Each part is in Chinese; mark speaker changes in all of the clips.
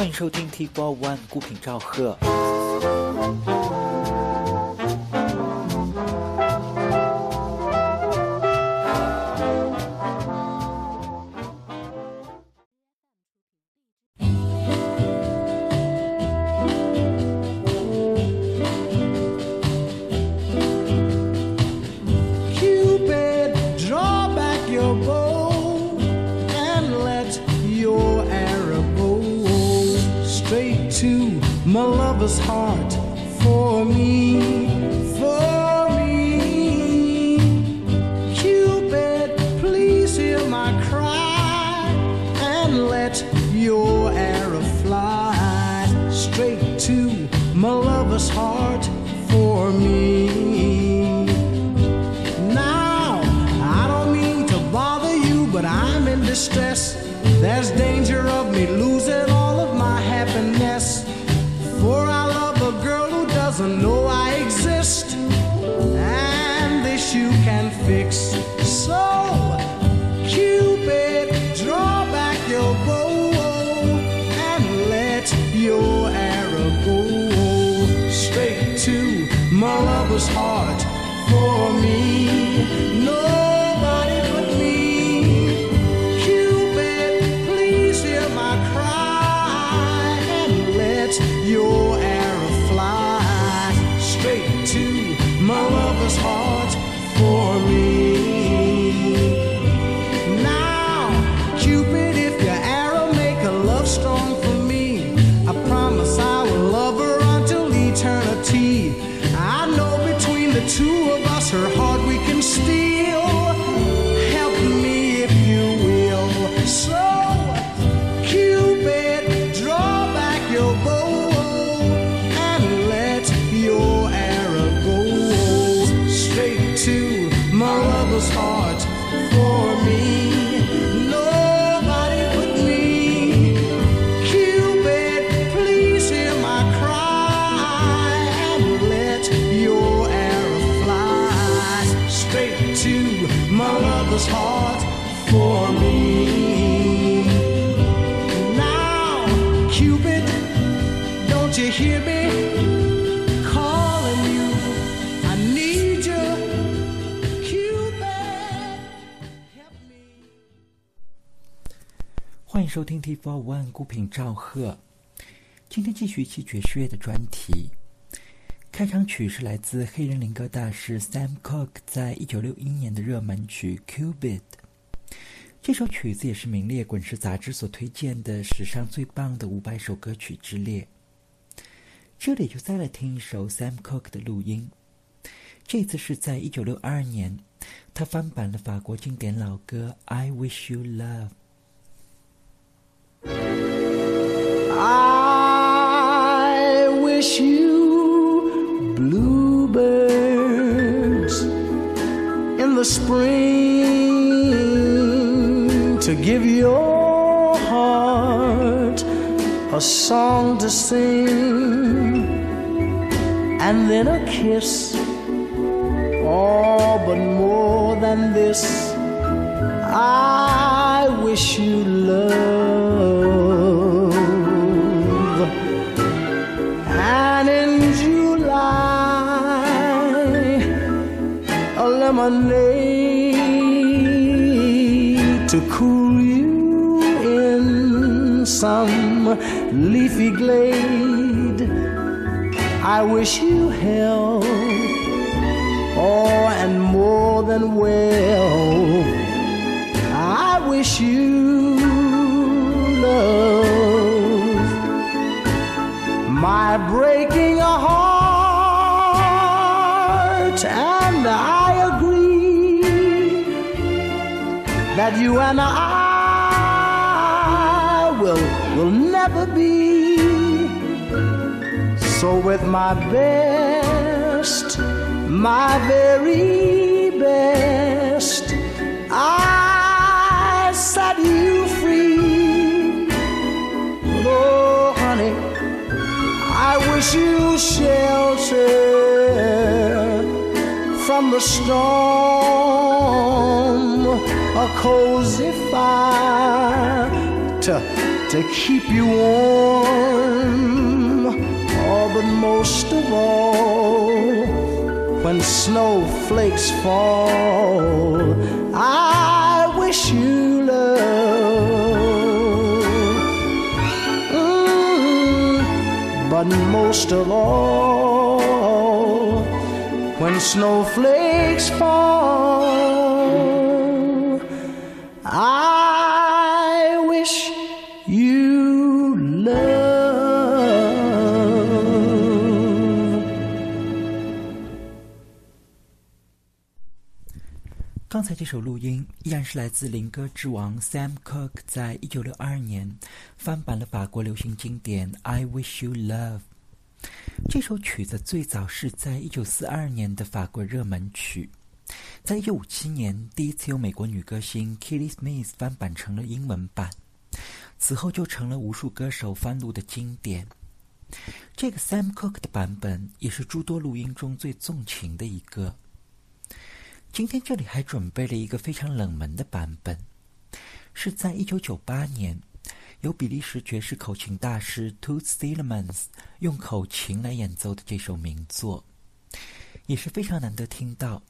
Speaker 1: 欢迎收听 T Four One 孤品赵贺。was heart for me. Now, I don't mean to bother you, but I'm in distress. There's danger small.
Speaker 2: 欢迎
Speaker 1: 收听 T Four One 孤品赵贺，今天继续一期爵士乐的专题。开场曲是来自黑人灵歌大师 Sam Cooke 在一九六一年的热门曲《Cupid》。这首曲子也是名列《滚石》杂志所推荐的史上最棒的五百首歌曲之列。这里就再来听一首 Sam Cooke 的录音，这次是在一九六二年，他翻版了法国经典老歌《I Wish You Love》。
Speaker 3: Wish you bluebirds in the spring to give your heart a song to sing and then a kiss. Oh, but more than this, I wish you love. Lemonade to cool you in some leafy glade. I wish you health, oh, and more than well. I wish you love. My breaking a heart, and I that you and I will will never be. So with my best, my very best, I set you free. Oh, honey, I wish you shelter from the storm, cozy fire
Speaker 1: to, to keep you warm. Oh, but most of all, when snowflakes fall, I wish you love. Mm, but most of all, when snowflakes fall,
Speaker 2: 刚才这首录音依然是来自灵歌之王 Sam Cooke 在一九六二年翻版了法国流行经典《I Wish You Love》。这首曲子最早是在一九四二年的法国热门曲，在一九五七年第一次由美国女歌星 Kitty Smith 翻版成了英文版，此后就成了无数歌手翻录的经典。这个 Sam Cooke 的版本也是诸多录音中最纵情的一个。今天这里还准备了一个非常冷门的版本，是在一九九八年由比利时爵士口琴大师 Toots Thielemans 用口琴来演奏的这首名作，也是非常难得听到。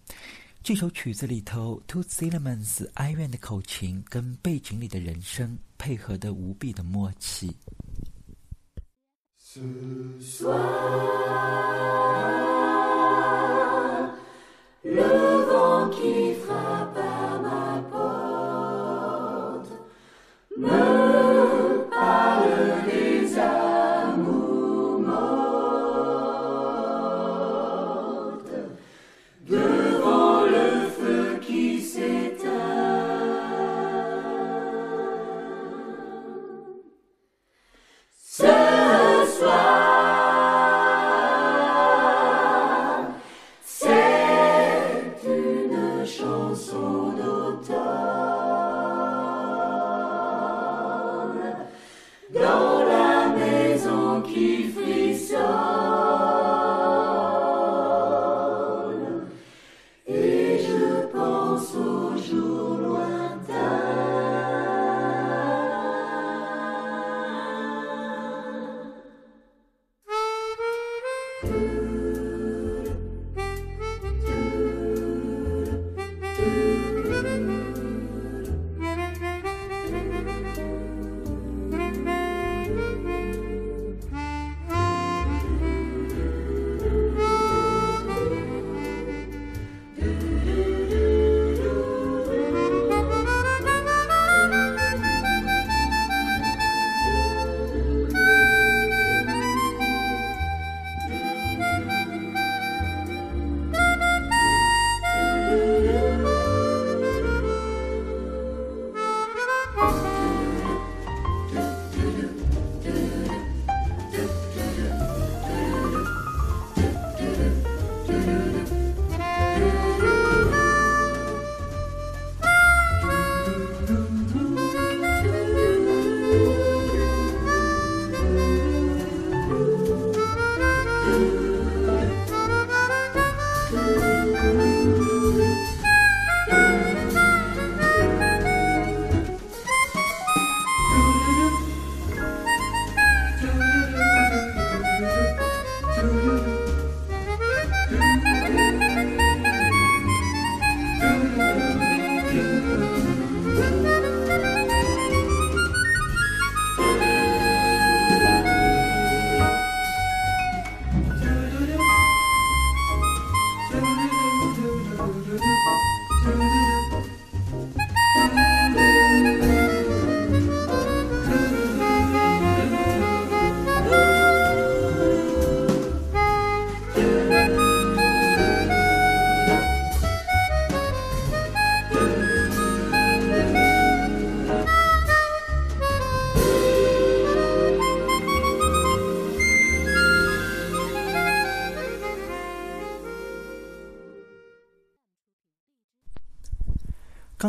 Speaker 2: 这首曲子里头，Toots Thielemans 哀怨的口琴跟背景里的人声配合的无比的默契。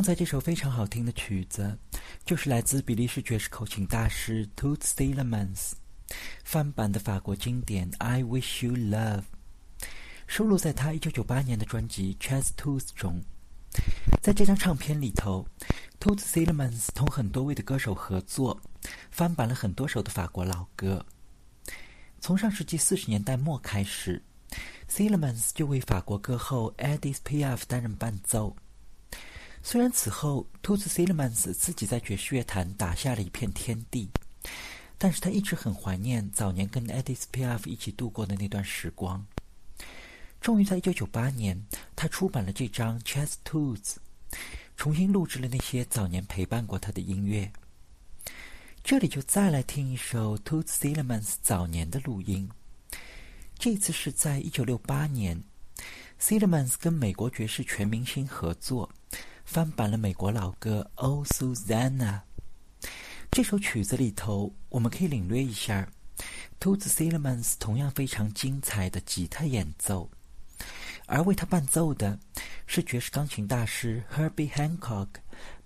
Speaker 2: 刚才这首非常好听的曲子，就是来自比利时爵士口琴大师 Toots Thielemans 翻版的法国经典《I Wish You Love》，收录在他1998年的专辑《Chess Tooth》中。在这张唱片里头 Toots Thielemans 同很多位的歌手合作，翻版了很多首的法国老歌。从上世纪四十年代末开始，Thielemans 就为法国歌后 Edith Piaf 担任伴奏。虽然此后 Toots Thielemans 自己在爵士乐坛打下了一片天地，但是他一直很怀念早年跟 Edith Piaf 一起度过的那段时光。终于在一九九八年，他出版了这张《Chess Toots》，重新录制了那些早年陪伴过他的音乐。这里就再来听一首 Toots Thielemans 早年的录音。这次是在一九六八年，Thielemans 跟美国爵士全明星合作，翻版了美国老歌《Oh Susanna》。这首曲子里头，我们可以领略一下 Tootsie Lemans 同样非常精彩的吉他演奏。而为他伴奏的是爵士钢琴大师 Herbie Hancock、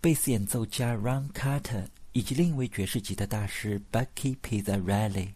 Speaker 2: 贝斯演奏家 Ron Carter 以及另一位爵士吉他大师 Bucky Pizzarelli。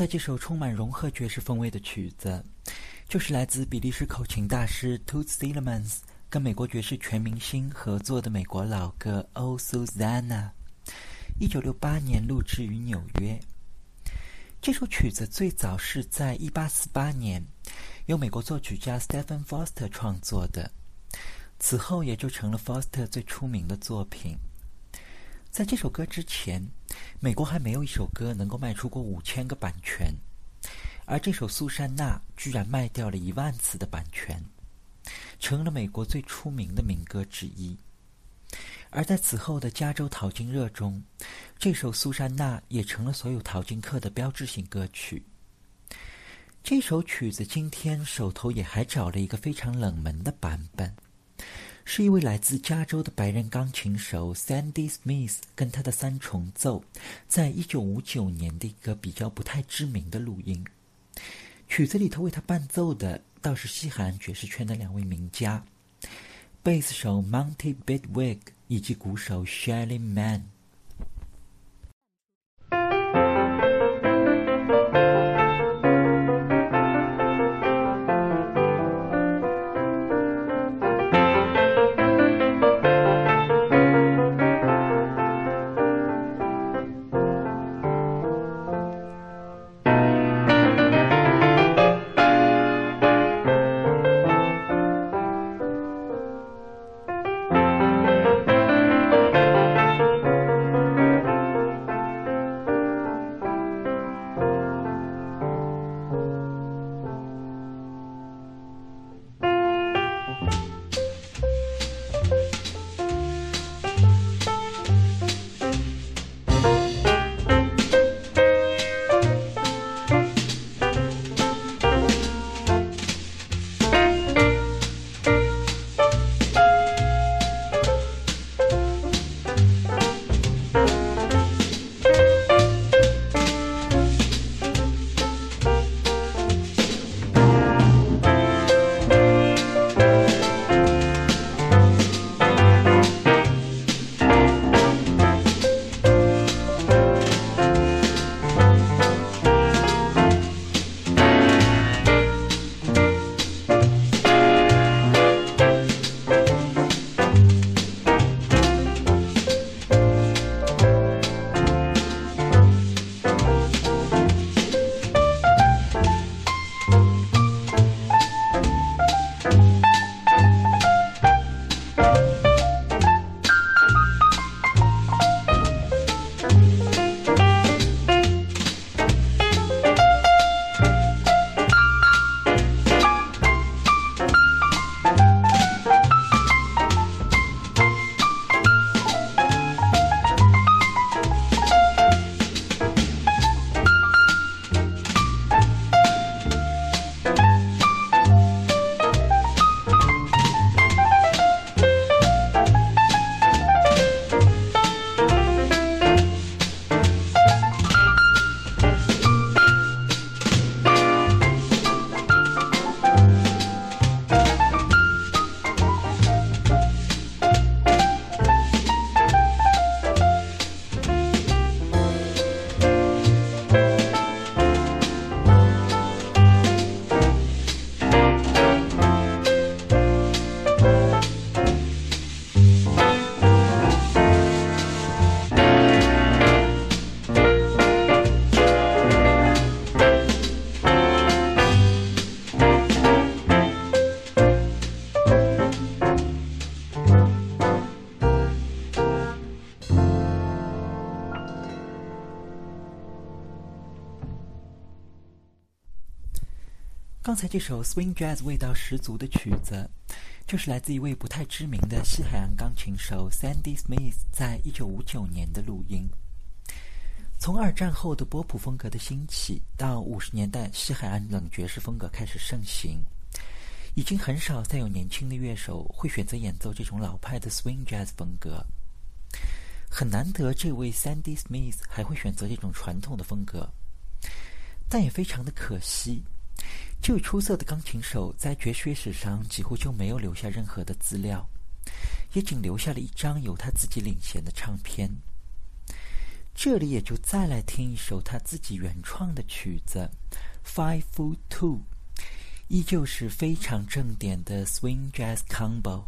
Speaker 2: 在这首充满融合爵士风味的曲子，就是来自比利时口琴大师 Toots Thielemans 跟美国爵士全明星合作的美国老歌《Oh Susanna》，一九六八年录制于纽约。这首曲子最早是在一八四八年由美国作曲家 Stephen Foster 创作的，此后也就成了 Foster 最出名的作品。在这首歌之前，美国还没有一首歌能够卖出过五千个版权，而这首《苏珊娜》居然卖掉了一万次的版权，成了美国最出名的民歌之一。而在此后的加州淘金热中，这首《苏珊娜》也成了所有淘金客的标志性歌曲。这首曲子今天手头也还找了一个非常冷门的版本。是一位来自加州的白人钢琴手 Sandy Smith 跟他的三重奏，在一九五九年的一个比较不太知名的录音。曲子里头为他伴奏的倒是西海岸爵士圈的两位名家，贝斯手 Monty Bidwick 以及鼓手 Shelly Mann。刚才这首 swing jazz 味道十足的曲子，就是来自一位不太知名的西海岸钢琴手 Sandy Smith 在一九五九年的录音。从二战后的波普风格的兴起，到五十年代西海岸冷爵士风格开始盛行，已经很少再有年轻的乐手会选择演奏这种老派的 swing jazz 风格。很难得，这位 Sandy Smith 还会选择这种传统的风格，但也非常的可惜。这位出色的钢琴手在爵士乐史上几乎就没有留下任何的资料，也仅留下了一张由他自己领衔的唱片。这里也就再来听一首他自己原创的曲子《Five Foot Two》，依旧是非常正点的 Swing Jazz Combo。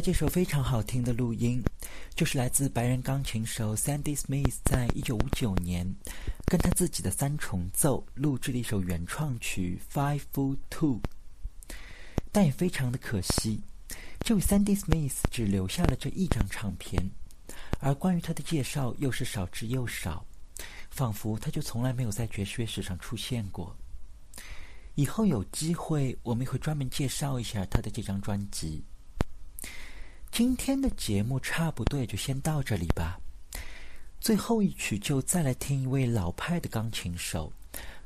Speaker 2: 这首非常好听的录音，就是来自白人钢琴手 Sandy Smith 在一九五九年跟他自己的三重奏录制的一首原创曲《Five Foot Two》。但也非常的可惜，这位 Sandy Smith 只留下了这一张唱片，而关于他的介绍又是少之又少，仿佛他就从来没有在爵士乐史上出现过。以后有机会，我们会专门介绍一下他的这张专辑。今天的节目差不多就先到这里吧。最后一曲就再来听一位老派的钢琴手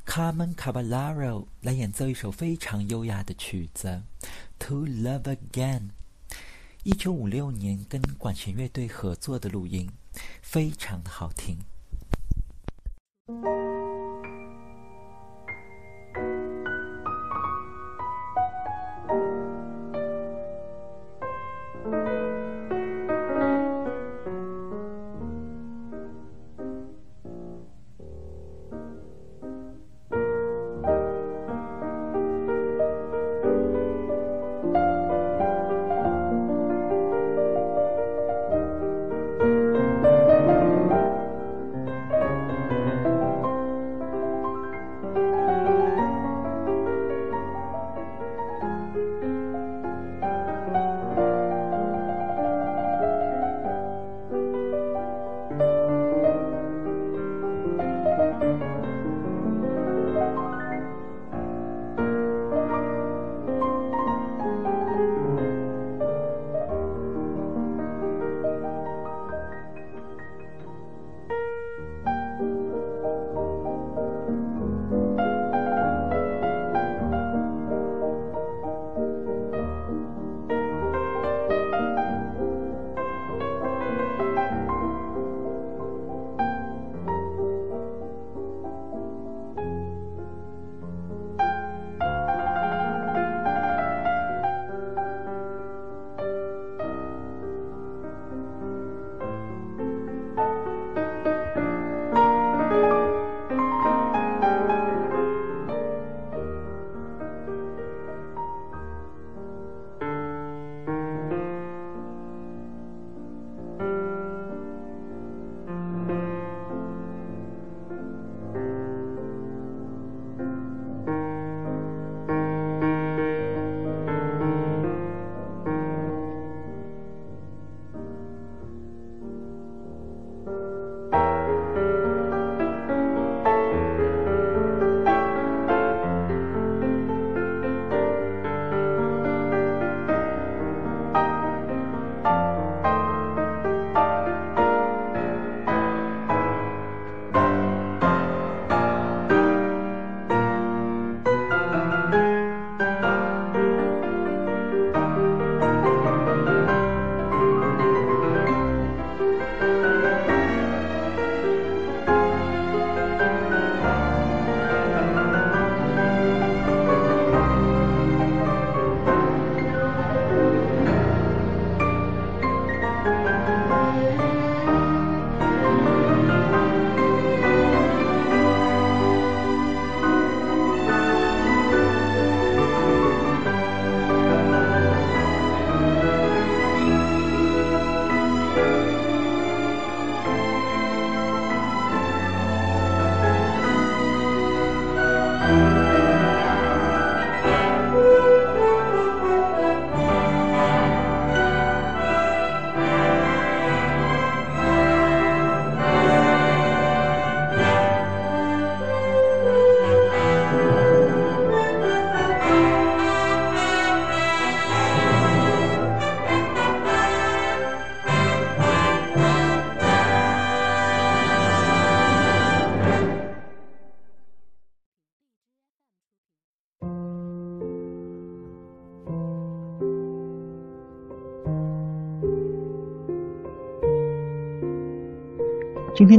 Speaker 2: Carmen Caballero 来演奏一首非常优雅的曲子《To Love Again》。一九五六年跟管弦乐队合作的录音，非常的好听。